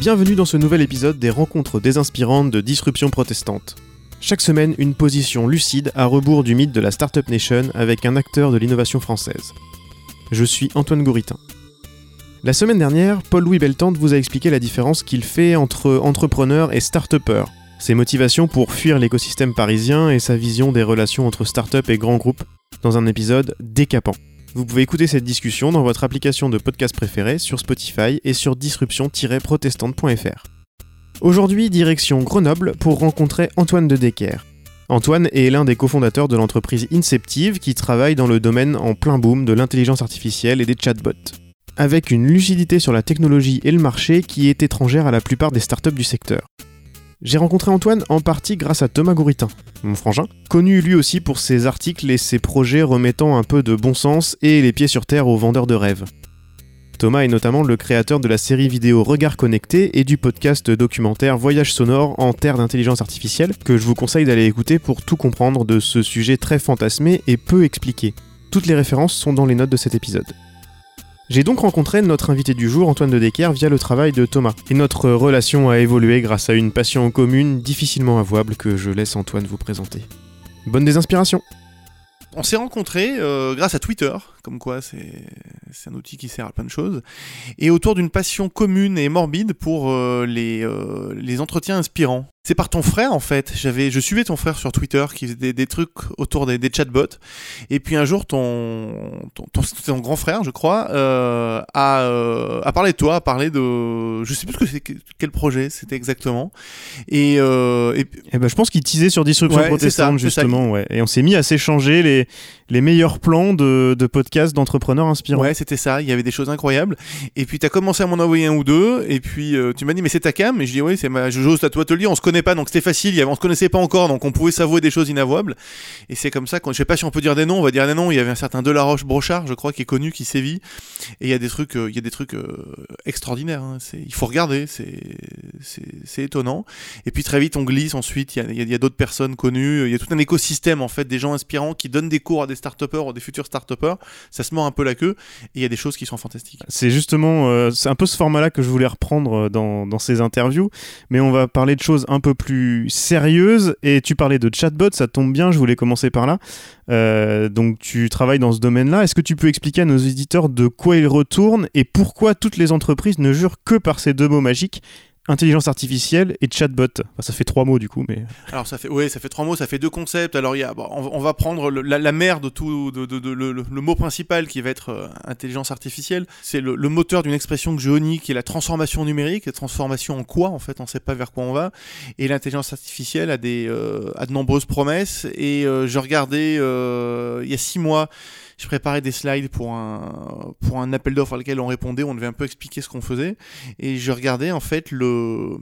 Bienvenue dans ce nouvel épisode des rencontres désinspirantes de Disruption protestante. Chaque semaine, une position lucide à rebours du mythe de la Startup Nation avec un acteur de l'innovation française. Je suis Antoine Gouritin. La semaine dernière, Paul-Louis Beltante vous a expliqué la différence qu'il fait entre entrepreneur et start-upper, ses motivations pour fuir l'écosystème parisien et sa vision des relations entre start-up et grands groupes dans un épisode décapant. Vous pouvez écouter cette discussion dans votre application de podcast préférée sur Spotify et sur disruption-protestante.fr. Aujourd'hui, direction Grenoble pour rencontrer Antoine de Decker. Antoine est l'un des cofondateurs de l'entreprise Inceptive qui travaille dans le domaine en plein boom de l'intelligence artificielle et des chatbots. Avec une lucidité sur la technologie et le marché qui est étrangère à la plupart des startups du secteur. J'ai rencontré Antoine en partie grâce à Thomas Gouritin, mon frangin, connu lui aussi pour ses articles et ses projets remettant un peu de bon sens et les pieds sur terre aux vendeurs de rêves. Thomas est notamment le créateur de la série vidéo Regard Connecté et du podcast documentaire Voyage sonore en terre d'intelligence artificielle que je vous conseille d'aller écouter pour tout comprendre de ce sujet très fantasmé et peu expliqué. Toutes les références sont dans les notes de cet épisode. J'ai donc rencontré notre invité du jour, Antoine de Decker, via le travail de Thomas. Et notre relation a évolué grâce à une passion commune difficilement avouable que je laisse Antoine vous présenter. Bonne désinspiration On s'est rencontrés euh, grâce à Twitter, comme quoi c'est un outil qui sert à plein de choses, et autour d'une passion commune et morbide pour euh, les, euh, les entretiens inspirants. C'est par ton frère en fait. J'avais, je suivais ton frère sur Twitter qui faisait des, trucs autour des, des, chatbots. Et puis un jour, ton, ton, ton, grand frère, je crois, euh, a, euh, a parlé de toi, a parlé de, je sais plus ce que c'est, quel projet c'était exactement. Et, euh, et... Eh ben, je pense qu'il teasait sur Disruption Protestante justement, ouais. Et on s'est mis à s'échanger les, les meilleurs plans de, de podcasts d'entrepreneurs inspirants. Ouais, c'était ça. Il y avait des choses incroyables. Et puis tu as commencé à m'en envoyer un ou deux. Et puis euh, tu m'as dit mais c'est ta cam? Et je dis oui, c'est ma, j'ose à toi te le dire. On se connaît pas, donc c'était facile. Il y on se connaissait pas encore, donc on pouvait s'avouer des choses inavouables. Et c'est comme ça. Quand, je sais pas si on peut dire des noms. On va dire des noms. Il y avait un certain Delaroche Brochard, je crois, qui est connu, qui sévit. Et il y a des trucs, euh, il y a des trucs euh, extraordinaires. Hein. Il faut regarder. C'est, étonnant. Et puis très vite on glisse. Ensuite, il y a, d'autres personnes connues. Il y a tout un écosystème en fait, des gens inspirants qui donnent des cours à des start ou des futurs start Ça se mord un peu la queue. Et il y a des choses qui sont fantastiques. C'est justement, euh, c'est un peu ce format-là que je voulais reprendre dans, dans ces interviews. Mais on va parler de choses un peu plus sérieuses. Et tu parlais de chatbot, ça tombe bien. Je voulais commencer par là. Euh, donc tu travailles dans ce domaine-là. Est-ce que tu peux expliquer à nos éditeurs de quoi ils retournent et pourquoi toutes les entreprises ne jurent que par ces deux mots magiques intelligence artificielle et chatbot. ça fait trois mots du coup, mais. Alors ça fait, oui, ça fait trois mots, ça fait deux concepts. Alors il y a, on, va prendre la, mère de tout, de, le, mot principal qui va être euh, intelligence artificielle. C'est le, moteur d'une expression que je qui est la transformation numérique. La transformation en quoi en fait, on ne sait pas vers quoi on va. Et l'intelligence artificielle a des, euh, a de nombreuses promesses. Et euh, je regardais il y a six mois je préparais des slides pour un, pour un appel d'offres à lequel on répondait, on devait un peu expliquer ce qu'on faisait, et je regardais en fait le,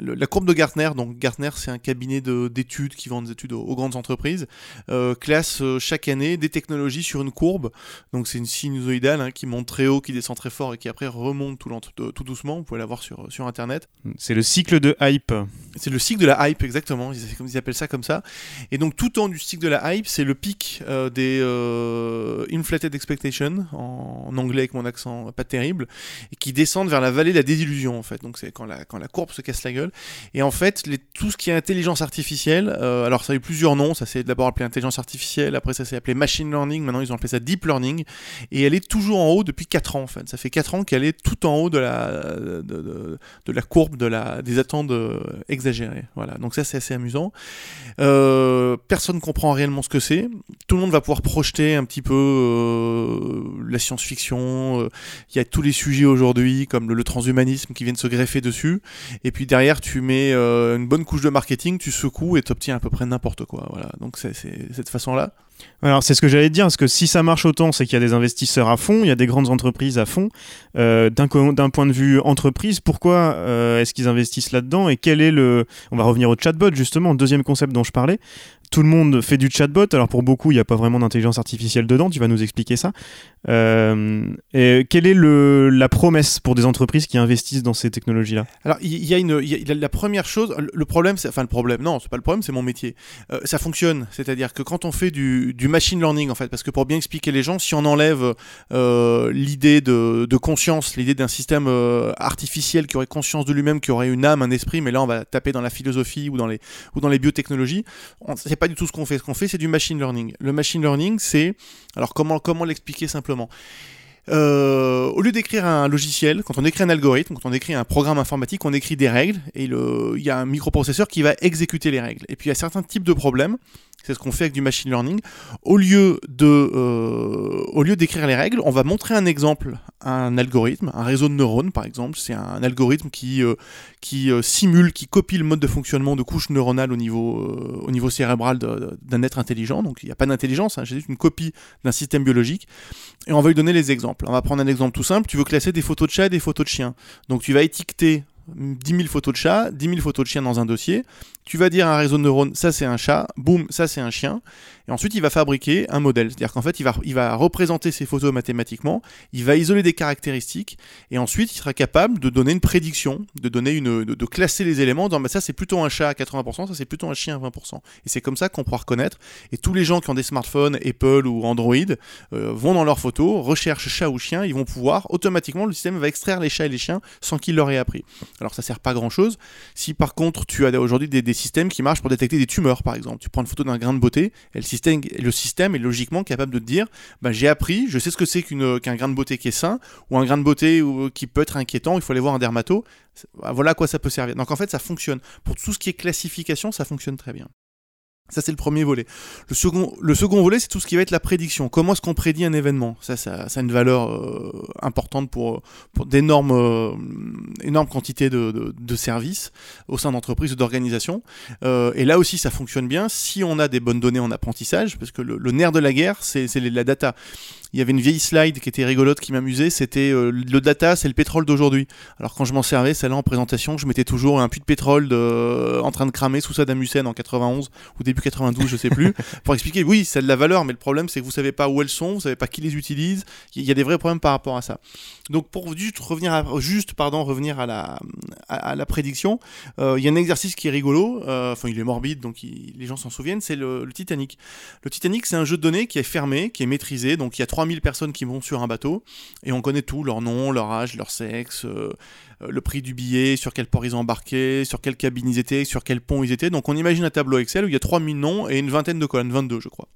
la courbe de Gartner, donc Gartner c'est un cabinet d'études qui vend des études aux, grandes entreprises, euh, classe euh, chaque année des technologies sur une courbe, donc c'est une sinusoïdale hein, qui monte très haut, qui descend très fort et qui après remonte tout, tout doucement, vous pouvez la voir sur, sur internet. C'est le cycle de hype. C'est le cycle de la hype exactement, ils, appellent ça comme ça, et donc tout en du cycle de la hype, c'est le pic euh, des euh, inflated expectation en, anglais avec mon accent pas terrible et qui descendent vers la vallée de la désillusion en fait. Donc c'est quand la, quand la courbe se casse la gueule. Et en fait tout ce qui est intelligence artificielle euh, alors ça a eu plusieurs noms. Ça s'est d'abord appelé intelligence artificielle après ça s'est appelé machine learning. Maintenant ils ont appelé ça deep learning. Et elle est toujours en haut depuis 4 ans en fait. Ça fait 4 ans qu'elle est tout en haut de la de, de la courbe de la des attentes euh, exagérées. Voilà. Donc ça c'est assez amusant. Euh, personne comprend réellement ce que c'est. Tout le monde va pouvoir projeter un petit peu euh, la science-fiction, euh, il y a tous les sujets aujourd'hui comme le, transhumanisme qui viennent se greffer dessus. Et puis derrière, tu mets euh, une bonne couche de marketing, tu secoues et tu obtiens à peu près n'importe quoi. Voilà. Donc c'est cette façon-là. Alors c'est ce que j'allais dire, parce que si ça marche autant, c'est qu'il y a des investisseurs à fond, il y a des grandes entreprises à fond. D'un point de vue entreprise, pourquoi est-ce qu'ils investissent là-dedans et quel est le... On va revenir au chatbot justement, deuxième concept dont je parlais tout le monde fait du chatbot. Alors pour beaucoup, il n'y a pas vraiment d'intelligence artificielle dedans. Tu vas nous expliquer ça. Euh, et quelle est la promesse pour des entreprises qui investissent dans ces technologies-là? Alors il y, a une, la première chose. Le problème, enfin le problème, non, c'est pas le problème, c'est mon métier. Euh, ça fonctionne, c'est-à-dire que quand on fait du, machine learning en fait, parce que pour bien expliquer les gens, si on enlève euh, l'idée de, conscience, l'idée d'un système artificiel qui aurait conscience de lui-même, qui aurait une âme, un esprit, mais là on va taper dans la philosophie ou dans les, ou dans les biotechnologies, pas du tout ce qu'on fait. Ce qu'on fait, c'est du machine learning. Le machine learning, c'est alors comment comment l'expliquer simplement? Euh, au lieu d'écrire un logiciel, quand on écrit un algorithme, quand on écrit un programme informatique, on écrit des règles et il y a un microprocesseur qui va exécuter les règles. Et puis il y a certains types de problèmes c'est ce qu'on fait avec du machine learning. Au lieu de, euh, au lieu d'écrire les règles, on va montrer un exemple, un algorithme, un réseau de neurones par exemple. C'est un algorithme qui, euh, qui euh, simule, qui copie le mode de fonctionnement de couches neuronales au niveau, au niveau cérébral d'un être intelligent. Donc il n'y a pas d'intelligence, hein, c'est juste une copie d'un système biologique. Et on va lui donner les exemples. On va prendre un exemple tout simple. Tu veux classer des photos de chats et des photos de chiens. Donc tu vas étiqueter 10 000 photos de chats, 10 000 photos de chiens dans un dossier. Tu vas dire à un réseau de neurones, ça c'est un chat, boum, ça c'est un chien. Et ensuite, il va fabriquer un modèle. C'est-à-dire qu'en fait, il va, il va représenter ces photos mathématiquement, il va isoler des caractéristiques, et ensuite, il sera capable de donner une prédiction, de donner une, de, classer les éléments, en disant, bah, ça c'est plutôt un chat à 80%, ça c'est plutôt un chien à 20%. Et c'est comme ça qu'on pourra reconnaître. Et tous les gens qui ont des smartphones, Apple ou Android, euh, vont dans leurs photos, recherchent chat ou chien, ils vont pouvoir, automatiquement, le système va extraire les chats et les chiens sans qu'ils leur aient appris. Alors ça sert pas grand chose. Si par contre, tu as aujourd'hui des, des, systèmes qui marchent pour détecter des tumeurs, par exemple, tu prends une photo d'un grain de beauté, et le le système est logiquement capable de te dire bah, j'ai appris, je sais ce que c'est qu'un grain de beauté qui est sain, ou un grain de beauté qui peut être inquiétant, il faut aller voir un dermato. Voilà à quoi ça peut servir. Donc en fait, ça fonctionne. Pour tout ce qui est classification, ça fonctionne très bien. Ça, c'est le premier volet. Le second, le second volet, c'est tout ce qui va être la prédiction. Comment est-ce qu'on prédit un événement? Ça, ça, a une valeur euh, importante pour, pour d'énormes euh, énormes quantités de, de, services au sein d'entreprises ou d'organisations. Euh, et là aussi, ça fonctionne bien si on a des bonnes données en apprentissage, parce que le, le nerf de la guerre, c'est la data il y avait une vieille slide qui était rigolote, qui m'amusait, c'était euh, le data, c'est le pétrole d'aujourd'hui. Alors quand je m'en servais, celle-là en présentation, je mettais toujours un puits de pétrole de, en train de cramer sous Saddam Hussein en 91 ou début 92, je sais plus, pour expliquer, oui, c'est de la valeur, mais le problème c'est que vous savez pas où elles sont, vous savez pas qui les utilise, il y a des vrais problèmes par rapport à ça. Donc pour juste revenir à, juste, pardon, revenir à la, à, la prédiction, euh, il y a un exercice qui est rigolo, euh, enfin il est morbide, donc les gens s'en souviennent, c'est le, le Titanic. Le Titanic, c'est un jeu de données qui est fermé, qui est maîtrisé, donc il y a 3000 personnes qui vont sur un bateau et on connaît tout, leur nom, leur âge, leur sexe, euh, euh, le prix du billet, sur quel port ils ont embarqué, sur quelle cabine ils étaient, sur quel pont ils étaient. Donc on imagine un tableau Excel où il y a 3000 noms et une vingtaine de colonnes, 22 je crois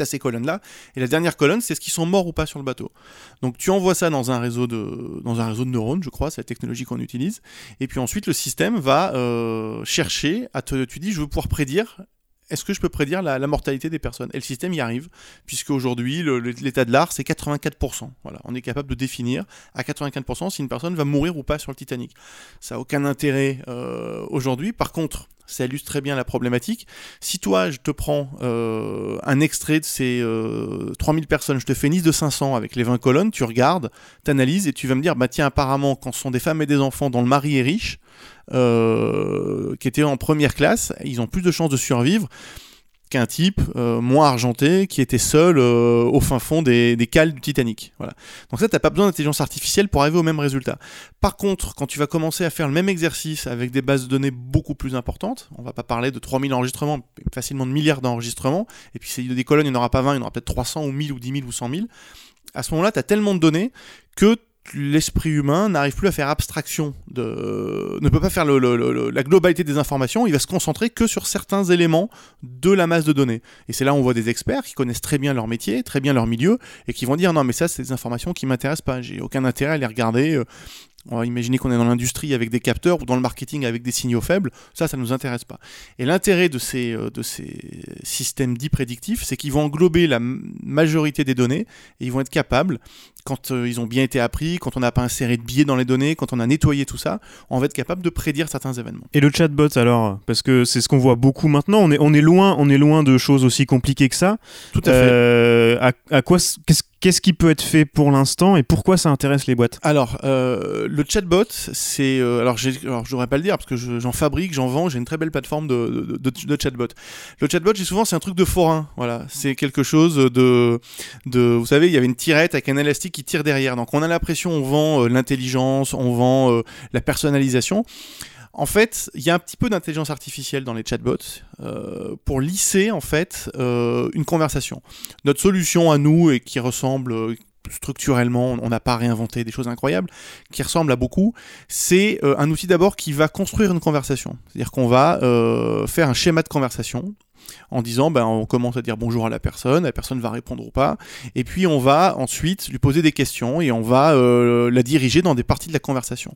à ces colonnes-là. Et la dernière colonne, c'est ce qu'ils sont morts ou pas sur le bateau. Donc tu envoies ça dans un réseau de, dans un réseau de neurones, je crois, c'est la technologie qu'on utilise. Et puis ensuite, le système va euh, chercher à te, tu dis, je veux pouvoir prédire est-ce que je peux prédire la, mortalité des personnes? Et le système y arrive, puisque aujourd'hui, l'état de l'art, c'est 84%. Voilà, on est capable de définir à 84% si une personne va mourir ou pas sur le Titanic. Ça n'a aucun intérêt euh, aujourd'hui. Par contre, ça illustre très bien la problématique. Si toi, je te prends euh, un extrait de ces 3000 euh, personnes, je te fais Nice de 500 avec les 20 colonnes, tu regardes, tu analyses et tu vas me dire, bah tiens, apparemment, quand ce sont des femmes et des enfants dont le mari est riche, euh, qui étaient en première classe, ils ont plus de chances de survivre qu'un type euh, moins argenté qui était seul euh, au fin fond des, des, cales du Titanic. Voilà. Donc ça, t'as pas besoin d'intelligence artificielle pour arriver au même résultat. Par contre, quand tu vas commencer à faire le même exercice avec des bases de données beaucoup plus importantes, on va pas parler de 3000 enregistrements, facilement de milliards d'enregistrements, et puis c'est des colonnes, il n'y en aura pas 20, il y en aura peut-être 300 ou 1000 ou 10 000 ou 100 000. À ce moment-là, tu as tellement de données que l'esprit humain n'arrive plus à faire abstraction, de, ne peut pas faire la globalité des informations, il va se concentrer que sur certains éléments de la masse de données. Et c'est là où on voit des experts qui connaissent très bien leur métier, très bien leur milieu, et qui vont dire non mais ça c'est des informations qui m'intéressent pas, j'ai aucun intérêt à les regarder, euh, on va imaginer qu'on est dans l'industrie avec des capteurs ou dans le marketing avec des signaux faibles. Ça, ça ne nous intéresse pas. Et l'intérêt euh, de ces systèmes dits prédictifs, c'est qu'ils vont englober la majorité des données et ils vont être capables, quand euh, ils ont bien été appris, quand on n'a pas inséré de biais dans les données, quand on a nettoyé tout ça, on va être capable de prédire certains événements. Et le chatbot alors Parce que c'est ce qu'on voit beaucoup maintenant. On est, on est, loin, on est loin de choses aussi compliquées que ça. Tout à fait. Euh, à, à, quoi, qu'est-ce Qu'est-ce qui peut être fait pour l'instant et pourquoi ça intéresse les boîtes? Alors, euh, le chatbot, c'est. Euh, alors, alors, je devrais pas le dire parce que j'en fabrique, j'en vends, j'ai une très belle plateforme de, de, de, chatbot. Le chatbot, j'ai souvent, c'est un truc de forain. Voilà. C'est quelque chose de, de. Vous savez, il y avait une tirette avec un élastique qui tire derrière. Donc, on a l'impression, on vend euh, l'intelligence, on vend euh, la personnalisation. En fait, il y a un petit peu d'intelligence artificielle dans les chatbots euh, pour lisser en fait une conversation. Notre solution à nous et qui ressemble structurellement, on n'a pas réinventé des choses incroyables, qui ressemble à beaucoup, c'est un outil d'abord qui va construire une conversation. C'est-à-dire qu'on va faire un schéma de conversation en disant ben, on commence à dire bonjour à la personne, la personne va répondre ou pas, et puis on va ensuite lui poser des questions et on va euh, la diriger dans des parties de la conversation.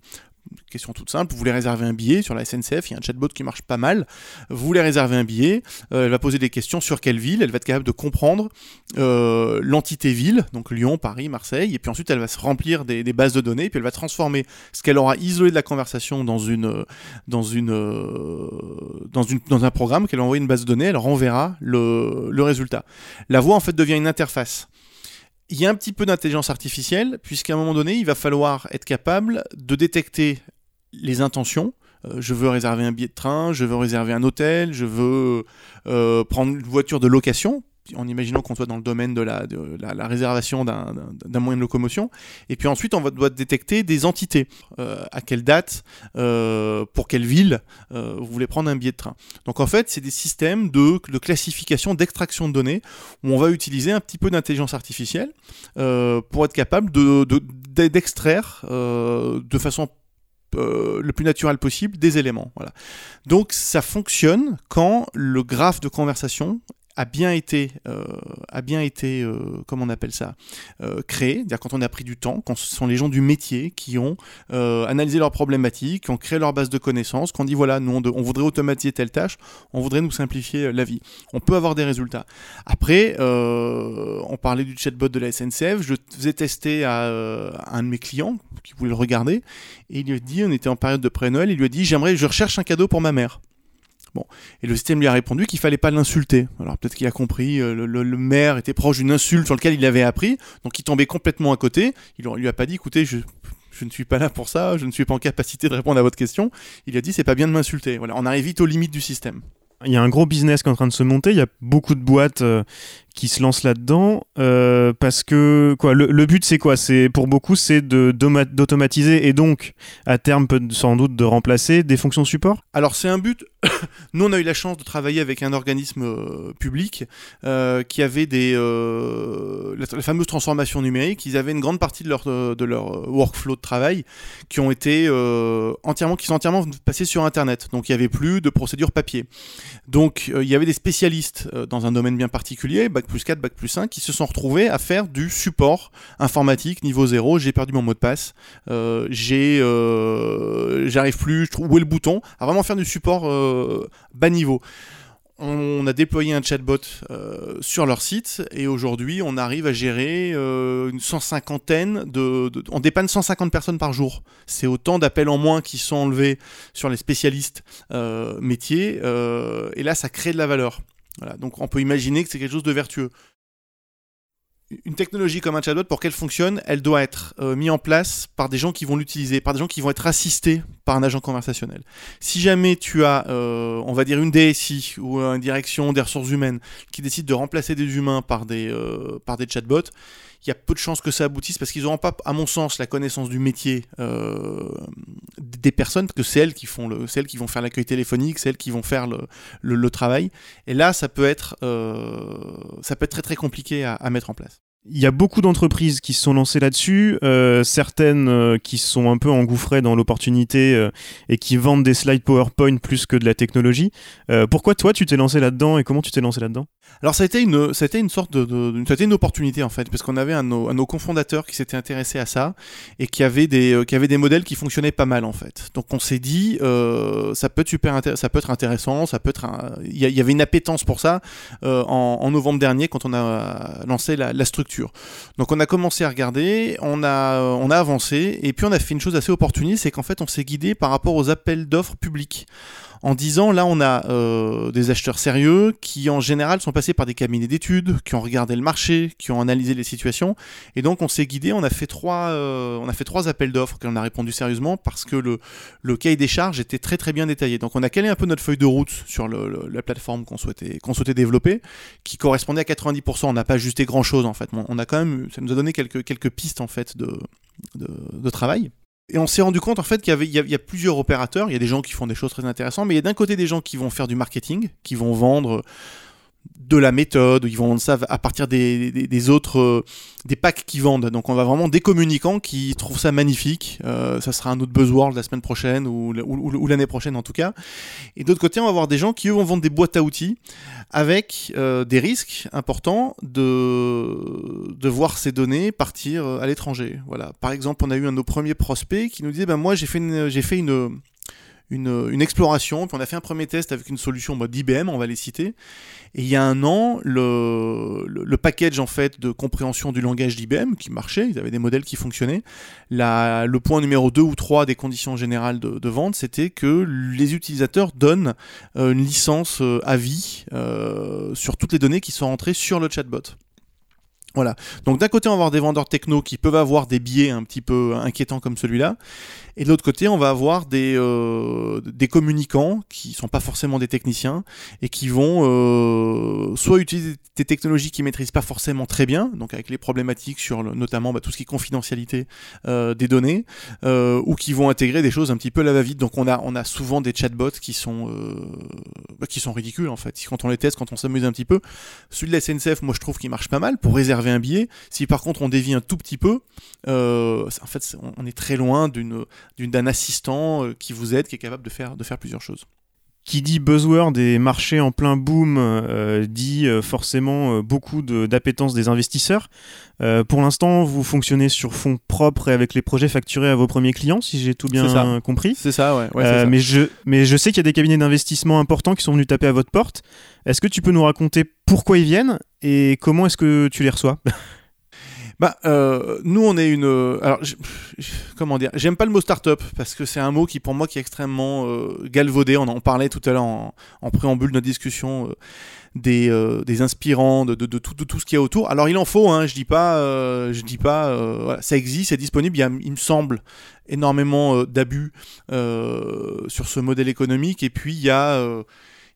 Question toute simple, vous voulez réserver un billet sur la SNCF, il y a un chatbot qui marche pas mal, vous voulez réserver un billet, euh, elle va poser des questions sur quelle ville, elle va être capable de comprendre euh, l'entité ville, donc Lyon, Paris, Marseille, et puis ensuite elle va se remplir des, bases de données, puis elle va transformer ce qu'elle aura isolé de la conversation dans une dans une euh, dans un programme qu'elle va envoyer une base de données, elle renverra le, le résultat. La voix en fait devient une interface. Il y a un petit peu d'intelligence artificielle, puisqu'à un moment donné, il va falloir être capable de détecter les intentions. Euh, je veux réserver un billet de train, je veux réserver un hôtel, je veux euh, prendre une voiture de location, en imaginant qu'on soit dans le domaine de la, réservation d'un moyen de locomotion. Et puis ensuite, on va, doit détecter des entités. Euh, à quelle date, pour quelle ville vous voulez prendre un billet de train. Donc en fait, c'est des systèmes de, classification, d'extraction de données, où on va utiliser un petit peu d'intelligence artificielle pour être capable d'extraire de, de, de façon euh, le plus naturel possible des éléments. Voilà. Donc ça fonctionne quand le graphe de conversation a bien été, euh, euh, comment on appelle ça, euh, créé, c'est-à-dire quand on a pris du temps, quand ce sont les gens du métier qui ont analysé leurs problématiques, qui ont créé leur base de connaissances, qu'on dit voilà, nous on, voudrait automatiser telle tâche, on voudrait nous simplifier la vie. On peut avoir des résultats. Après, on parlait du chatbot de la SNCF, je faisais tester à, à, un de mes clients qui voulait le regarder, et il lui a dit, on était en période de pré-Noël, il lui a dit j'aimerais, je recherche un cadeau pour ma mère. Bon. Et le système lui a répondu qu'il fallait pas l'insulter. Alors peut-être qu'il a compris, euh, le, le, le, maire était proche d'une insulte sur laquelle il avait appris, donc il tombait complètement à côté. Il lui a pas dit, écoutez, je, je ne suis pas là pour ça, je ne suis pas en capacité de répondre à votre question. Il a dit, c'est pas bien de m'insulter. Voilà, on arrive vite aux limites du système. Il y a un gros business qui est en train de se monter. Il y a beaucoup de boîtes euh, qui se lancent là-dedans euh, parce que quoi, le, le but c'est quoi? C'est pour beaucoup c'est de d'automatiser et donc à terme peut sans doute de remplacer des fonctions support? Alors c'est un but. Nous on a eu la chance de travailler avec un organisme euh, public euh, qui avait des la, la, fameuse transformation numérique. Ils avaient une grande partie de leur de leur workflow de travail qui ont été entièrement qui sont entièrement passés sur Internet. Donc il y avait plus de procédures papier. Donc il y avait des spécialistes dans un domaine bien particulier. Bac plus 4, Bac plus 5, qui se sont retrouvés à faire du support informatique niveau 0. J'ai perdu mon mot de passe, euh, j'ai, euh, j'arrive plus, où est le bouton, à vraiment faire du support euh, bas niveau. On a déployé un chatbot euh, sur leur site et aujourd'hui on arrive à gérer euh, une cent cinquantaine de, de, on dépanne 150 personnes par jour. C'est autant d'appels en moins qui sont enlevés sur les spécialistes métiers et là ça crée de la valeur. Voilà, donc on peut imaginer que c'est quelque chose de vertueux. Une technologie comme un chatbot, pour qu'elle fonctionne, elle doit être euh, mise en place par des gens qui vont l'utiliser, par des gens qui vont être assistés par un agent conversationnel. Si jamais tu as, euh, on va dire, une DSI ou une direction des ressources humaines qui décide de remplacer des humains par des, euh, par des chatbots, il y a peu de chances que ça aboutisse parce qu'ils n'auront pas, à mon sens, la connaissance du métier euh, des personnes, que c'est elles qui font le, celles qui vont faire l'accueil téléphonique, celles qui vont faire le, travail. Et là, ça peut être, euh, ça peut être très très compliqué à mettre en place. Il y a beaucoup d'entreprises qui se sont lancées là-dessus, euh, certaines euh, qui sont un peu engouffrées dans l'opportunité euh, et qui vendent des slides PowerPoint plus que de la technologie. Euh, pourquoi toi tu t'es lancé là-dedans et comment tu t'es lancé là-dedans? Alors ça a été une, ça a été une sorte de, de, ça a été une opportunité en fait, parce qu'on avait un, un, nos cofondateurs qui s'était intéressé à ça et qui avait des, euh, qui avait des modèles qui fonctionnaient pas mal en fait. Donc on s'est dit, euh, ça peut être super, ça peut être intéressant, ça peut être, il y, y, avait une appétence pour ça en, en, novembre dernier quand on a lancé la, la structure donc on a commencé à regarder, on a, on a avancé, et puis on a fait une chose assez opportuniste, c'est qu'en fait on s'est guidé par rapport aux appels d'offres publics en disant là on a euh, des acheteurs sérieux qui en général sont passés par des cabinets d'études, qui ont regardé le marché, qui ont analysé les situations et donc on s'est guidé, on a fait trois euh, on a fait trois appels d'offres qu'on a répondu sérieusement parce que le, le cahier des charges était très très bien détaillé. Donc on a calé un peu notre feuille de route sur le, le, la plateforme qu'on souhaitait souhaitait développer qui correspondait à 90%, on n'a pas ajusté grand-chose en fait. On a quand même ça nous a donné quelques quelques pistes en fait de de, de travail. Et on s'est rendu compte en fait qu'il y, y, a, plusieurs opérateurs. Il y a des gens qui font des choses très intéressantes, mais il y a d'un côté des gens qui vont faire du marketing, qui vont vendre de la méthode, ils vont vendre ça à partir des, autres, euh, des packs qui vendent. Donc on va vraiment des communicants qui trouvent ça magnifique. Euh, ça sera un autre buzzword la semaine prochaine ou, ou, l'année prochaine en tout cas. Et d'autre côté, on va avoir des gens qui eux vont vendre des boîtes à outils avec euh, des risques importants de, de voir ces données partir à l'étranger. Voilà. Par exemple, on a eu un de nos premiers prospects qui nous disait, ben moi j'ai fait j'ai fait une une, exploration, puis on a fait un premier test avec une solution d'IBM, on va les citer. Et il y a un an, le, le, package en fait de compréhension du langage d'IBM qui marchait, ils avaient des modèles qui fonctionnaient. La, le point numéro 2 ou 3 des conditions générales de, vente, c'était que les utilisateurs donnent euh, une licence euh, à vie euh, sur toutes les données qui sont rentrées sur le chatbot. Voilà. Donc d'un côté, on va avoir des vendeurs techno qui peuvent avoir des biais un petit peu inquiétants comme celui-là, et de l'autre côté, on va avoir des, euh, des communicants qui sont pas forcément des techniciens et qui vont euh, soit utiliser des technologies qu'ils maîtrisent pas forcément très bien, donc avec les problématiques sur notamment bah, tout ce qui est confidentialité euh, des données, ou qui vont intégrer des choses un petit peu à la va-vite. Donc on a, on a souvent des chatbots qui sont, bah, qui sont ridicules en fait. Quand on les teste, quand on s'amuse un petit peu, celui de la SNCF, moi je trouve qu'il marche pas mal pour réserver un billet. Si par contre on dévie un tout petit peu, en fait on est très loin d'une d'un assistant euh, qui vous aide, qui est capable de faire, de faire plusieurs choses. Qui dit buzzword des marchés en plein boom euh, dit euh, forcément beaucoup d'appétence des investisseurs. pour l'instant, vous fonctionnez sur fonds propres et avec les projets facturés à vos premiers clients, si j'ai tout bien compris. C'est ça, ouais. Mais, je, mais je sais qu'il y a des cabinets d'investissement importants qui sont venus taper à votre porte. Est-ce que tu peux nous raconter pourquoi ils viennent et comment est-ce que tu les reçois? Bah, euh, nous, on est une. Euh, alors, comment dire J'aime pas le mot startup parce que c'est un mot qui, pour moi, qui est extrêmement euh, galvaudé. On en parlait tout à l'heure en, préambule de notre discussion des, inspirants, de, tout, ce qu'il y a autour. Alors, il en faut. Hein, je dis pas, je dis pas. ça existe, c'est disponible. Il, y a, il me semble énormément d'abus sur ce modèle économique. Et puis, il y a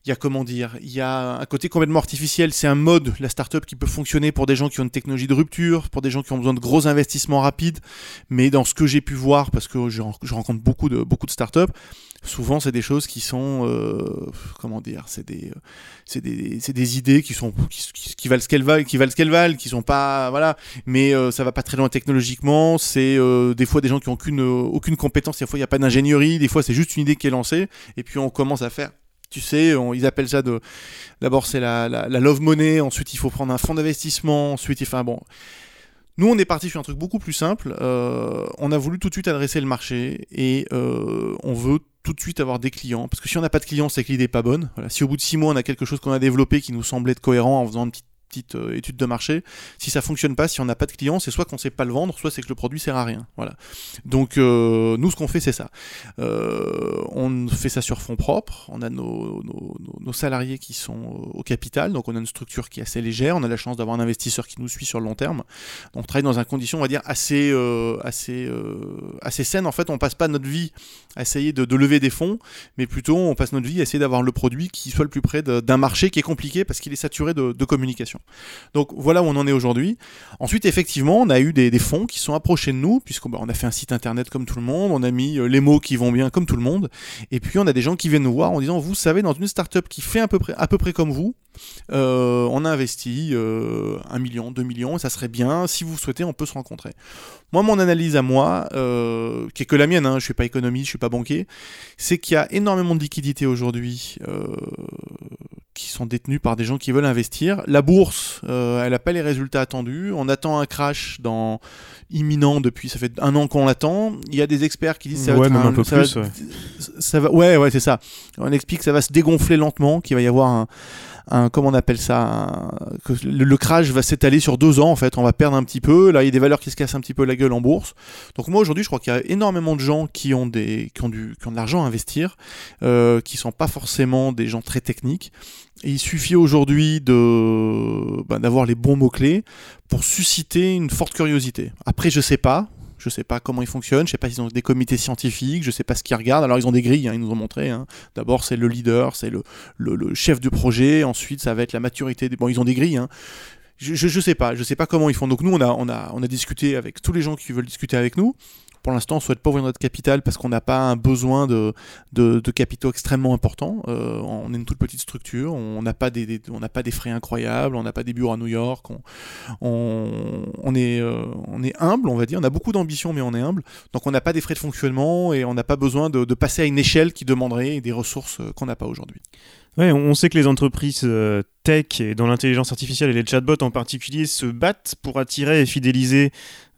il y a comment dire, il y a un côté complètement artificiel. C'est un mode, la startup, qui peut fonctionner pour des gens qui ont une technologie de rupture, pour des gens qui ont besoin de gros investissements rapides. Mais dans ce que j'ai pu voir, parce que je, rencontre beaucoup de beaucoup de startups, souvent c'est des choses qui sont, euh, comment dire, c'est des, c'est des, des, idées qui sont qui, valent ce qu'elles valent, qui valent ce qu'elles valent, qui sont pas, voilà. Mais euh, ça va pas très loin technologiquement. C'est euh, des fois des gens qui ont aucune aucune compétence. Des fois il n'y a pas d'ingénierie. Des fois c'est juste une idée qui est lancée. Et puis on commence à faire tu sais, ils appellent ça de. D'abord, c'est la, la, love money, ensuite, il faut prendre un fonds d'investissement, ensuite, enfin bon. Nous, on est parti sur un truc beaucoup plus simple. Euh, on a voulu tout de suite adresser le marché et euh, on veut tout de suite avoir des clients. Parce que si on n'a pas de clients, c'est que l'idée n'est pas bonne. Voilà. Si au bout de six mois, on a quelque chose qu'on a développé qui nous semblait être cohérent en faisant une petite petite euh, étude de marché. Si ça fonctionne pas, si on n'a pas de clients, c'est soit qu'on sait pas le vendre, soit c'est que le produit sert à rien. Voilà. Donc euh, nous, ce qu'on fait, c'est ça. Euh, on fait ça sur fonds propres. On a nos, salariés qui sont au capital, donc on a une structure qui est assez légère. On a la chance d'avoir un investisseur qui nous suit sur le long terme. On travaille dans une condition, on va dire, assez assez assez saine. En fait, on passe pas notre vie à essayer de, lever des fonds, mais plutôt on passe notre vie à essayer d'avoir le produit qui soit le plus près d'un marché qui est compliqué parce qu'il est saturé de communication. Donc voilà où on en est aujourd'hui. Ensuite, effectivement, on a eu des, fonds qui sont approchés de nous, puisqu'on bah, a fait un site internet comme tout le monde, on a mis euh, les mots qui vont bien comme tout le monde, et puis on a des gens qui viennent nous voir en disant, vous savez, dans une startup qui fait à peu près, à peu près comme vous, euh, on a investi euh, 1 million, 2 millions, et ça serait bien, si vous souhaitez, on peut se rencontrer. Moi, mon analyse à moi, euh, qui est que la mienne, hein, je ne suis pas économiste, je ne suis pas banquier, c'est qu'il y a énormément de liquidités aujourd'hui qui sont détenus par des gens qui veulent investir. La bourse, euh, elle n'a pas les résultats attendus. On attend un crash dans imminent depuis, ça fait un an qu'on l'attend. Il y a des experts qui disent ça va un, peu ça plus. ouais, ça va, ouais, ouais c'est ça. On explique que ça va se dégonfler lentement, qu'il va y avoir un, un, comment on appelle ça, que le, crash va s'étaler sur deux ans en fait, on va perdre un petit peu, là il y a des valeurs qui se cassent un petit peu la gueule en bourse. Donc moi aujourd'hui je crois qu'il y a énormément de gens qui ont, qui ont, du, qui ont de l'argent à investir, euh, qui sont pas forcément des gens très techniques. Il suffit aujourd'hui de bah, d'avoir les bons mots-clés pour susciter une forte curiosité. Après je sais pas, je sais pas comment ils fonctionnent, je sais pas s'ils ont des comités scientifiques, je sais pas ce qu'ils regardent. Alors ils ont des grilles, hein, ils nous ont montré. Hein. D'abord c'est le leader, c'est le, le, chef du projet, ensuite ça va être la maturité. Des... Bon, ils ont des grilles. Hein. Je, je, sais pas, je sais pas comment ils font. Donc nous on a, on a, on a discuté avec tous les gens qui veulent discuter avec nous pour l'instant, on souhaite pas ouvrir notre capital parce qu'on n'a pas un besoin de, capitaux extrêmement importants. on est une toute petite structure, on n'a pas des, frais incroyables, on n'a pas des bureaux à New York, on, on, est, humble, on va dire. On a beaucoup d'ambition, mais on est humble. Donc on n'a pas des frais de fonctionnement et on n'a pas besoin de, de passer à une échelle qui demanderait des ressources qu'on n'a pas aujourd'hui. Ouais, on sait que les entreprises euh, tech et dans l'intelligence artificielle et les chatbots en particulier se battent pour attirer et fidéliser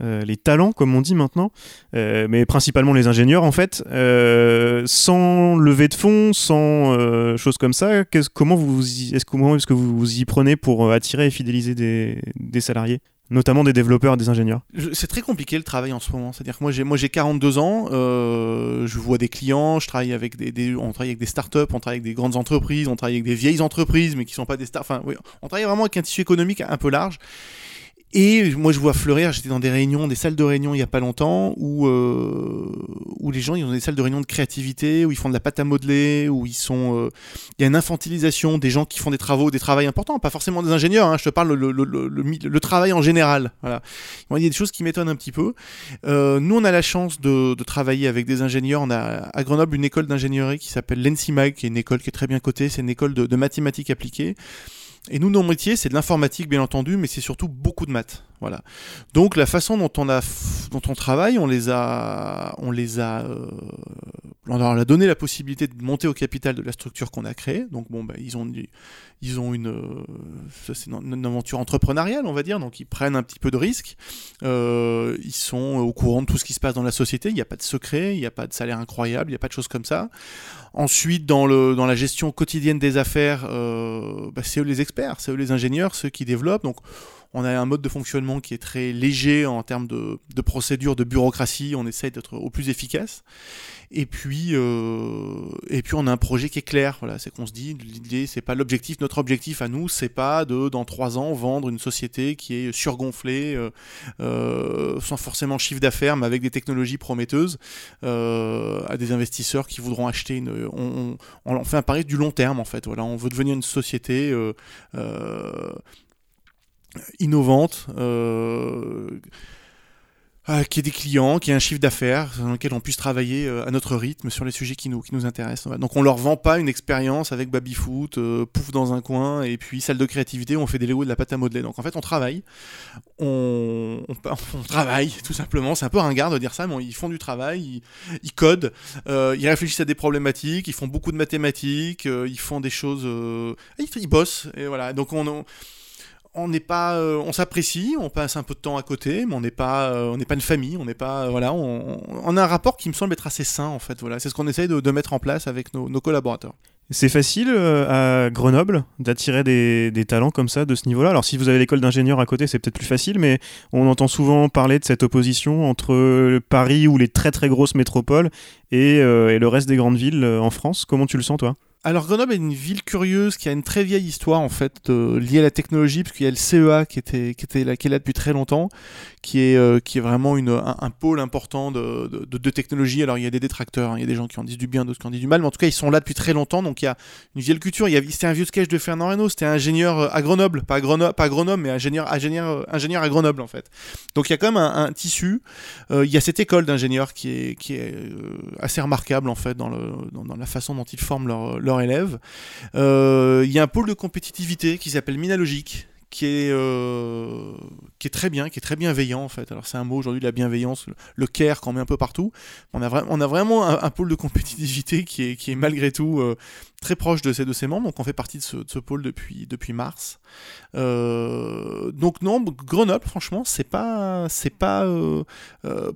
euh, les talents, comme on dit maintenant, euh, mais principalement les ingénieurs en fait. sans lever de fonds, sans choses comme ça, comment vous est-ce que vous y prenez pour attirer et fidéliser des salariés? Notamment des développeurs et des ingénieurs C'est très compliqué le travail en ce moment. C'est-à-dire que moi j'ai moi j'ai 42 ans, euh, je vois des clients, je travaille avec des, on travaille avec des startups, on travaille avec des grandes entreprises, on travaille avec des vieilles entreprises mais qui sont pas des stars. Enfin, oui, on travaille vraiment avec un tissu économique un peu large. Et moi, je vois fleurir, j'étais dans des réunions, des salles de réunion il n'y a pas longtemps, où, euh, où les gens, ils ont des salles de réunion de créativité, où ils font de la pâte à modeler, où ils sont... Euh, il y a une infantilisation des gens qui font des travaux, des travaux importants, pas forcément des ingénieurs, hein, je te parle le, le, le, le, travail en général. Voilà. Il y a des choses qui m'étonnent un petit peu. Euh, nous, on a la chance de, de, travailler avec des ingénieurs. On a à Grenoble une école d'ingénierie qui s'appelle l'ENSIMAG, qui est une école qui est très bien cotée, c'est une école de, de mathématiques appliquées. Et nous, nos métiers, c'est de l'informatique, bien entendu, mais c'est surtout beaucoup de maths. Voilà. Donc la façon dont on a, dont on travaille, on les a, on les a, euh, on leur a donné la possibilité de monter au capital de la structure qu'on a créée. Donc bon, bah, ils ont, euh, une, aventure entrepreneuriale, on va dire. Donc ils prennent un petit peu de risques. Euh, ils sont au courant de tout ce qui se passe dans la société. Il n'y a pas de secret, il n'y a pas de salaire incroyable, il n'y a pas de choses comme ça. Ensuite, dans la gestion quotidienne des affaires, euh, bah, c'est eux les experts, c'est eux les ingénieurs, ceux qui développent. On a un mode de fonctionnement qui est très léger en termes de, de procédure, de bureaucratie. On essaye d'être au plus efficace. Et puis, euh, et puis on a un projet qui est clair. Voilà, c'est qu'on se dit, l'idée, c'est pas l'objectif. Notre objectif à nous, c'est pas de dans trois ans vendre une société qui est surgonflée, euh, euh, sans forcément chiffre d'affaires, mais avec des technologies prometteuses, à des investisseurs qui voudront acheter une. On, fait un pari du long terme en fait. On veut devenir une société innovante, euh, euh, qui ait des clients, qui ait un chiffre d'affaires dans lequel on puisse travailler euh, à notre rythme sur les sujets qui nous, qui nous intéressent. Donc on leur vend pas une expérience avec baby-foot, pouf dans un coin, et puis salle de créativité on fait des Lego de la pâte à modeler. Donc en fait on travaille, on, on, travaille tout simplement, c'est un peu ringard de dire ça, mais ils font du travail, ils, codent, ils réfléchissent à des problématiques, ils font beaucoup de mathématiques, ils font des choses... Ils, ils, bossent, et voilà. Donc on... on n'est pas, euh, on s'apprécie, on passe un peu de temps à côté, mais on n'est pas, euh, on n'est pas une famille, on n'est pas, euh, voilà, on, a un rapport qui me semble être assez sain en fait. Voilà, c'est ce qu'on essaye de, mettre en place avec nos, collaborateurs. C'est facile à Grenoble d'attirer des, talents comme ça de ce niveau-là? Alors si vous avez l'école d'ingénieurs à côté, c'est peut-être plus facile, mais on entend souvent parler de cette opposition entre Paris ou les très très grosses métropoles et le reste des grandes villes en France. Comment tu le sens toi? Alors Grenoble est une ville curieuse qui a une très vieille histoire en fait liée à la technologie parce qu'il y a le CEA qui était qui était là est là depuis très longtemps, qui est euh, qui est vraiment une, un, pôle important de, de, technologie. Alors il y a des détracteurs, hein. il y a des gens qui en disent du bien, d'autres qui en disent du mal, mais en tout cas ils sont là depuis très longtemps. Donc il y a une vieille culture. Il y a c'était un vieux sketch de Fernand Reynaud, c'était ingénieur euh, à Grenoble, pas Grenoble, pas Grenoble, mais ingénieur ingénieur euh, ingénieur à Grenoble en fait. Donc il y a quand même un, tissu. il y a cette école d'ingénieurs qui est qui est assez remarquable en fait dans le dans la façon dont ils forment leur Euh, il y a un pôle de compétitivité qui s'appelle Minalogique, qui est, euh, qui est très bien, qui est très bienveillant en fait. Alors c'est un mot aujourd'hui, la bienveillance, le care qu'on met un peu partout. On a, vraiment un, pôle de compétitivité qui est, qui est malgré tout euh, très proche de ces, de membres, donc on fait partie de ce, de ce pôle depuis, depuis mars. Euh, donc non, Grenoble, franchement, c'est pas, c'est pas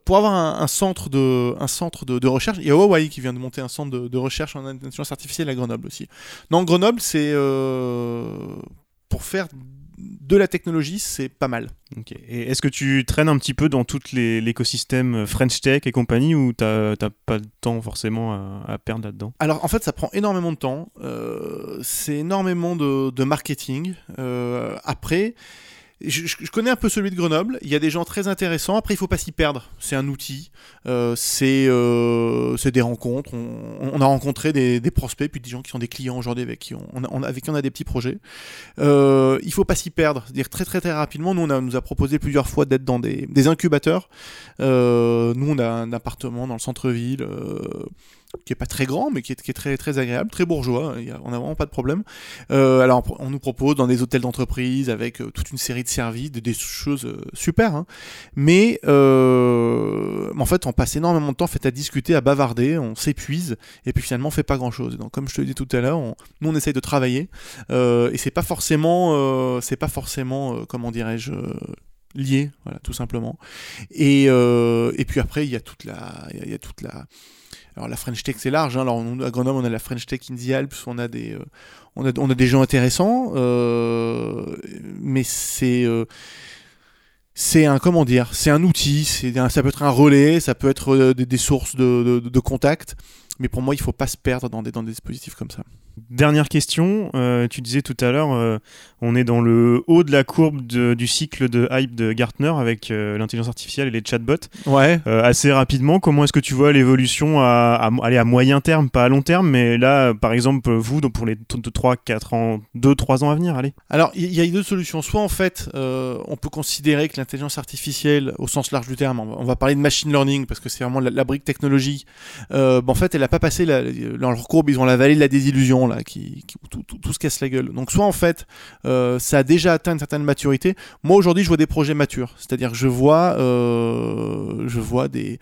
pour avoir un, centre de, un centre de, recherche. Il y a Huawei qui vient de monter un centre de, de recherche en intelligence artificielle à Grenoble aussi. Non, Grenoble, c'est pour faire de la technologie, c'est pas mal. Et est-ce que tu traînes un petit peu dans tout l'écosystème French Tech et compagnie ou t'as pas de temps forcément à, perdre là-dedans? Alors en fait, ça prend énormément de temps. Euh, c'est énormément de, marketing. Euh, après, je, connais un peu celui de Grenoble. Il y a des gens très intéressants. Après, il faut pas s'y perdre. C'est un outil. Euh, c'est euh, des rencontres. On, a rencontré des, prospects, puis des gens qui sont des clients aujourd'hui avec qui on, a des petits projets. Euh, il faut pas s'y perdre. dire très très très rapidement. Nous, on, nous a proposé plusieurs fois d'être dans des, des incubateurs. Euh, nous, on a un appartement dans le centre-ville qui est pas très grand, mais qui est, qui est, très, très agréable, très bourgeois, on n'a vraiment pas de problème. Euh, alors, on nous propose dans des hôtels d'entreprise avec euh, toute une série de services, des, choses euh, super, hein. mais en fait, on passe énormément de temps fait, à discuter, à bavarder, on s'épuise, et puis finalement, on fait pas grand-chose. Donc, comme je te le disais tout à l'heure, nous, on essaye de travailler, et c'est pas forcément, c'est pas forcément, comment dirais-je, lié, voilà, tout simplement. Et, et puis après, il y a toute la, il y a toute la alors la French Tech c'est large. Hein. Alors à Grenoble on a la French Tech in the Alps, on a des, euh, on, a, on a des gens intéressants, euh, mais c'est euh, c'est un comment dire, c'est un outil, c'est ça peut être un relais, ça peut être des, sources de, de, de contact. Mais pour moi, il ne faut pas se perdre dans des, dans des dispositifs comme ça. Dernière question, euh, tu disais tout à l'heure, euh, on est dans le haut de la courbe du cycle de hype de Gartner avec euh, l'intelligence artificielle et les chatbots. Ouais. assez rapidement, comment est-ce que tu vois l'évolution à, à, aller à moyen terme, pas à long terme, mais là, par exemple, vous, donc pour les 3, 4 ans, 2, 3 ans à venir, allez Alors, il y, a deux solutions. Soit en fait, on peut considérer que l'intelligence artificielle, au sens large du terme, on va parler de machine learning parce que c'est vraiment la, brique technologie, en fait, elle n'a pas passé la, dans leur courbe, ils ont la vallée de la désillusion là, qui, tout, se casse la gueule. Donc soit en fait, euh, ça a déjà atteint une certaine maturité. Moi aujourd'hui, je vois des projets matures, c'est-à-dire que je vois, euh, je vois des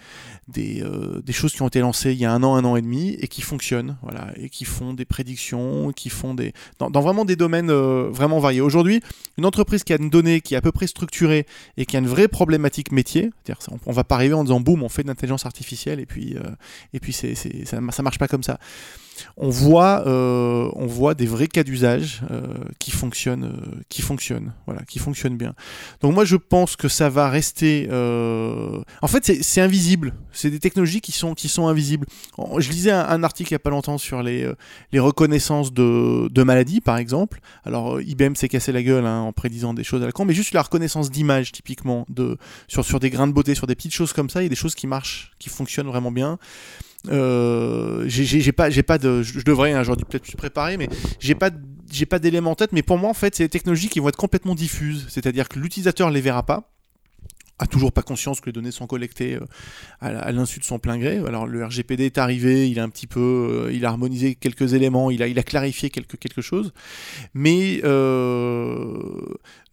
des, euh, des, choses qui ont été lancées il y a un an, un an et demi et qui fonctionnent, voilà, et qui font des prédictions, qui font des dans, vraiment des domaines vraiment variés. Aujourd'hui, une entreprise qui a une donnée qui est à peu près structurée et qui a une vraie problématique métier, c'est-à-dire on, on va pas arriver en disant boum, on fait de l'intelligence artificielle et puis et puis c'est ça, ça marche pas comme ça on voit, euh, on voit des vrais cas d'usage euh, qui fonctionnent, euh, qui fonctionnent, voilà, qui fonctionnent bien. Donc moi je pense que ça va rester. En fait, c'est invisible. C'est des technologies qui sont qui sont invisibles. Je lisais un, article il y a pas longtemps sur les les reconnaissances de, de maladies, par exemple. Alors IBM s'est cassé la gueule hein, en prédisant des choses à la con, mais juste la reconnaissance d'images typiquement de sur sur des grains de beauté, sur des petites choses comme ça, il y a des choses qui marchent, qui fonctionnent vraiment bien. Euh, j'ai pas, j'ai pas de, je devrais, hein, peut-être plus préparer, mais j'ai pas, j'ai pas d'éléments en tête. Mais pour moi, en fait, c'est des technologies qui vont être complètement diffuses, c'est-à-dire que l'utilisateur les verra pas a toujours pas conscience que les données sont collectées euh, à l'insu de son plein gré. Alors le RGPD est arrivé, il a un petit peu, euh, il a harmonisé quelques éléments, il a, il a clarifié quelque, quelque chose. Mais euh,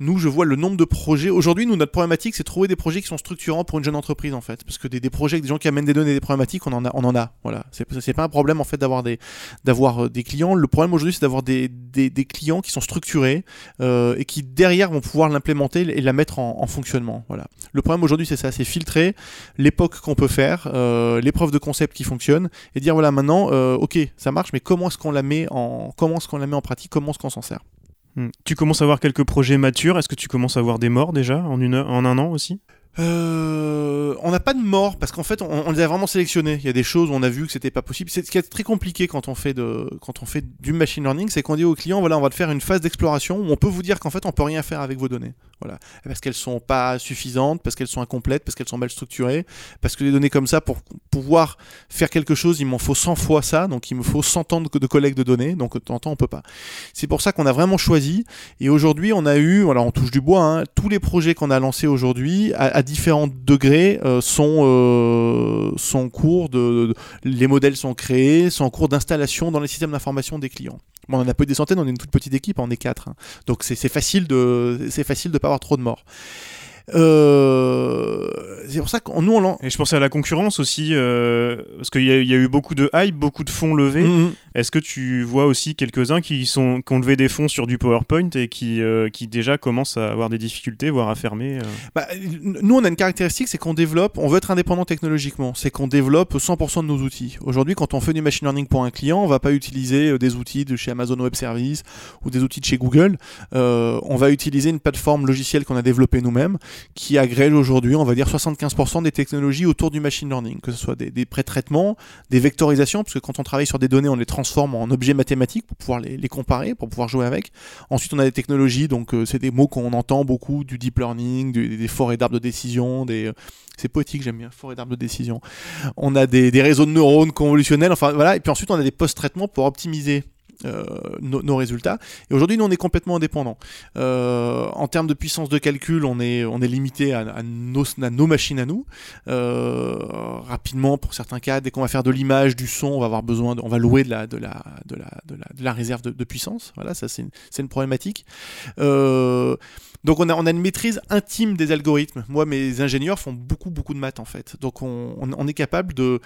nous, je vois le nombre de projets. Aujourd'hui, nous, notre problématique, c'est trouver des projets qui sont structurants pour une jeune entreprise, en fait. Parce que des, des projets des gens qui amènent des données des problématiques, on en a. On en a voilà. C'est pas un problème, en fait, d'avoir des, des clients. Le problème aujourd'hui, c'est d'avoir des, des, clients qui sont structurés et qui, derrière, vont pouvoir l'implémenter et la mettre en, en fonctionnement. Voilà. Le problème aujourd'hui, c'est ça, c'est filtrer l'époque qu'on peut faire, euh, l'épreuve de concept qui fonctionne, et dire voilà maintenant, euh, ok, ça marche, mais comment est-ce qu'on la met en, comment est-ce qu'on la met en pratique, comment est-ce qu'on s'en sert? Hmm. Tu commences à avoir quelques projets matures. Est-ce que tu commences à avoir des morts déjà en, une, en un an aussi? Euh, on n'a pas de mort parce qu'en fait on, les a vraiment sélectionnés. Il y a des choses où on a vu que c'était pas possible. C'est ce qui est très compliqué quand on fait de quand on fait du machine learning, c'est qu'on dit au client voilà on va te faire une phase d'exploration où on peut vous dire qu'en fait on peut rien faire avec vos données. Voilà parce qu'elles sont pas suffisantes, parce qu'elles sont incomplètes, parce qu'elles sont mal structurées, parce que des données comme ça pour pouvoir faire quelque chose il m'en faut 100 fois ça, donc il me faut 100 ans de, collecte de données, donc de temps on peut pas. C'est pour ça qu'on a vraiment choisi et aujourd'hui on a eu, alors on touche du bois, hein, tous les projets qu'on a lancés aujourd'hui à différents degrés euh, sont, euh, sont cours de, les modèles sont créés, sont en cours d'installation dans les systèmes d'information des clients. Bon, on en a peu des centaines, on est une toute petite équipe, on est quatre, hein. donc c'est facile de c'est facile de pas avoir trop de morts. Euh, c'est pour ça qu'on nous on Et je pensais à la concurrence aussi, euh, parce qu'il y, y, a eu beaucoup de hype, beaucoup de fonds levés. Mm-hmm. Est-ce que tu vois aussi quelques-uns qui, sont, qui ont levé des fonds sur du PowerPoint et qui, euh, qui déjà commencent à avoir des difficultés, voire à fermer bah, Nous, on a une caractéristique, c'est qu'on développe, on veut être indépendant technologiquement, c'est qu'on développe 100% de nos outils. Aujourd'hui, quand on fait du machine learning pour un client, on va pas utiliser des outils de chez Amazon Web Services ou des outils de chez Google. on va utiliser une plateforme logicielle qu'on a développée nous-mêmes qui agrège aujourd'hui, on va dire, 75% des technologies autour du machine learning, que ce soit des, pré-traitements, des vectorisations, parce que quand on travaille sur des données, on les transforme en objets mathématiques pour pouvoir les, comparer, pour pouvoir jouer avec. Ensuite, on a des technologies, donc euh, c'est des mots qu'on entend beaucoup, du deep learning, des forêts d'arbres de décision, des... euh, c'est poétique, j'aime bien, forêt d'arbres de décision. On a des, des réseaux de neurones convolutionnels, enfin voilà, et puis ensuite on a des post-traitements pour optimiser nos, nos résultats. Et aujourd'hui, nous, on est complètement indépendant. Euh, en termes de puissance de calcul, on est, on est limité à, nos, machines à nous. Euh, rapidement, pour certains cas, dès qu'on va faire de l'image, du son, on va avoir besoin, on va louer de la, réserve de, puissance. Voilà, ça c'est une, problématique. Euh, donc on a, on a une maîtrise intime des algorithmes. Moi, mes ingénieurs font beaucoup, beaucoup de maths en fait. Donc on, on- on est capable de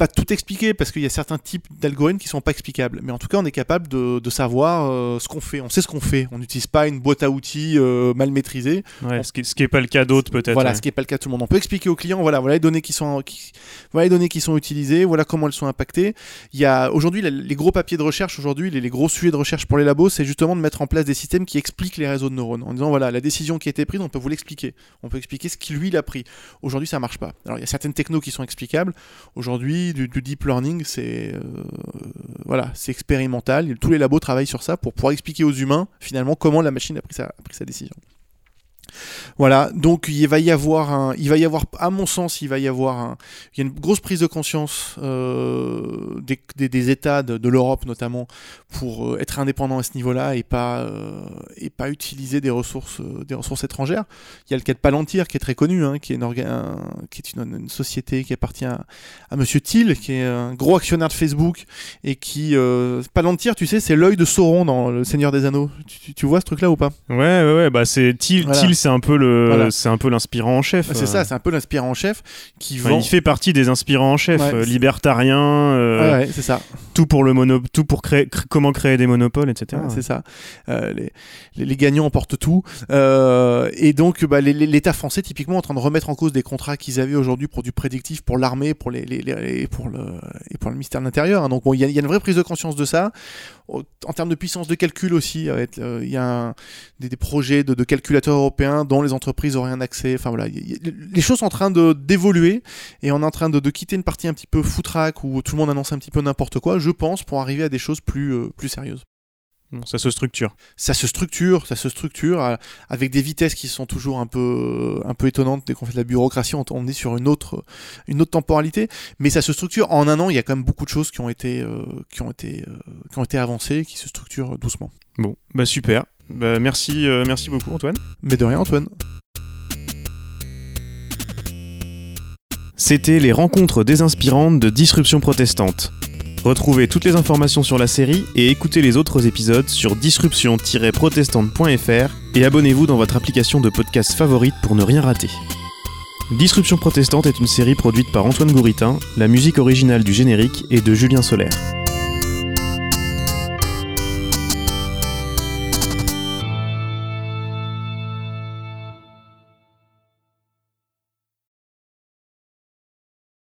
pas tout expliquer parce qu'il y a certains types d'algorithmes qui sont pas explicables. Mais en tout cas, on est capable de, de savoir euh, ce qu'on fait. On sait ce qu'on fait. On n'utilise pas une boîte à outils euh, mal maîtrisée. Ouais, ce qui ce qui est pas le cas d'autres peut-être. Voilà, ouais. ce qui n'est pas le cas de tout le monde. On peut expliquer aux clients, voilà, voilà les données qui sont, qui- voilà les données qui sont utilisées, voilà comment elles sont impactées. Il y a aujourd'hui les gros papiers de recherche aujourd'hui, les, les gros sujets de recherche pour les labos, c'est justement de mettre en place des systèmes qui expliquent les réseaux de neurones. En disant voilà, la décision qui a été prise, on peut vous l'expliquer. On peut expliquer ce qui lui l'a pris. Aujourd'hui, ça marche pas. Alors il y a certaines technos qui sont explicables. Aujourd'hui, du, deep learning, c'est euh, voilà, c'est expérimental. Tous les labos travaillent sur ça pour pouvoir expliquer aux humains finalement comment la machine a pris sa décision. Voilà, donc il va y avoir un, il va y avoir, à mon sens, il va y avoir un, il y a une grosse prise de conscience euh, des, des- des États de, de l'Europe notamment pour euh, être indépendants à ce niveau-là et pas euh, et pas utiliser des ressources, des ressources étrangères. Il y a le cas de Palantir qui est très connu, hein, qui est une, orga- un- qui est une, une société qui appartient à, à Monsieur Thiel, qui est un gros actionnaire de Facebook et qui euh, Palantir, tu sais, c'est l'œil de Sauron dans Le Seigneur des Anneaux. Tu, tu- tu vois ce truc-là ou pas? Ouais, ouais, ouais, bah c'est Thiel, Voilà. Thiel, c'est un peu le, Voilà. c'est un peu l'inspirant en chef. C'est euh. ça, c'est un peu l'inspirant en chef qui Enfin, vend. il fait partie des inspirants en chef, Ouais, euh, c'est- libertarien, euh, Ouais, ouais, c'est ça. tout pour le mono, tout pour créer, cr- comment créer des monopoles, etc. C'est ça. Euh, les, les, les gagnants emportent tout. Euh, et donc, bah, l'État français, typiquement, est en train de remettre en cause des contrats qu'ils avaient aujourd'hui pour du prédictif, pour l'armée, pour les, les- pour le et pour le ministère de l'Intérieur. hein. Donc, bon, il y, il y a une vraie prise de conscience de ça. En termes de puissance de calcul aussi, euh, euh, il y a des, projets de, calculateurs européens dont les entreprises auraient un accès. Les choses sont en train d'évoluer et on est en train de, de quitter une partie un petit peu foutraque où tout le monde annonce un petit peu n'importe quoi. Je pense pour arriver à des choses plus euh, plus sérieuses Bon, ça se structure. ça se structure, ça se structure euh, avec des vitesses qui sont toujours un peu, un peu étonnantes. Dès qu'on fait de la bureaucratie, on, on est sur une autre, une autre temporalité. Mais ça se structure. En un an, il y a quand même beaucoup de choses qui ont été, euh, qui ont été, euh, qui ont été avancées, qui se structurent doucement. Bon, bah super. Bah, merci, euh, merci beaucoup Antoine. Mais de rien, Antoine. C'était les rencontres désinspirantes de Disruption protestante. Retrouvez toutes les informations sur la série et écoutez les autres épisodes sur disruption-protestante.fr et abonnez-vous dans votre application de podcast favorite pour ne rien rater. Disruption protestante est une série produite par Antoine Gouritin, la musique originale du générique est de Julien Solaire.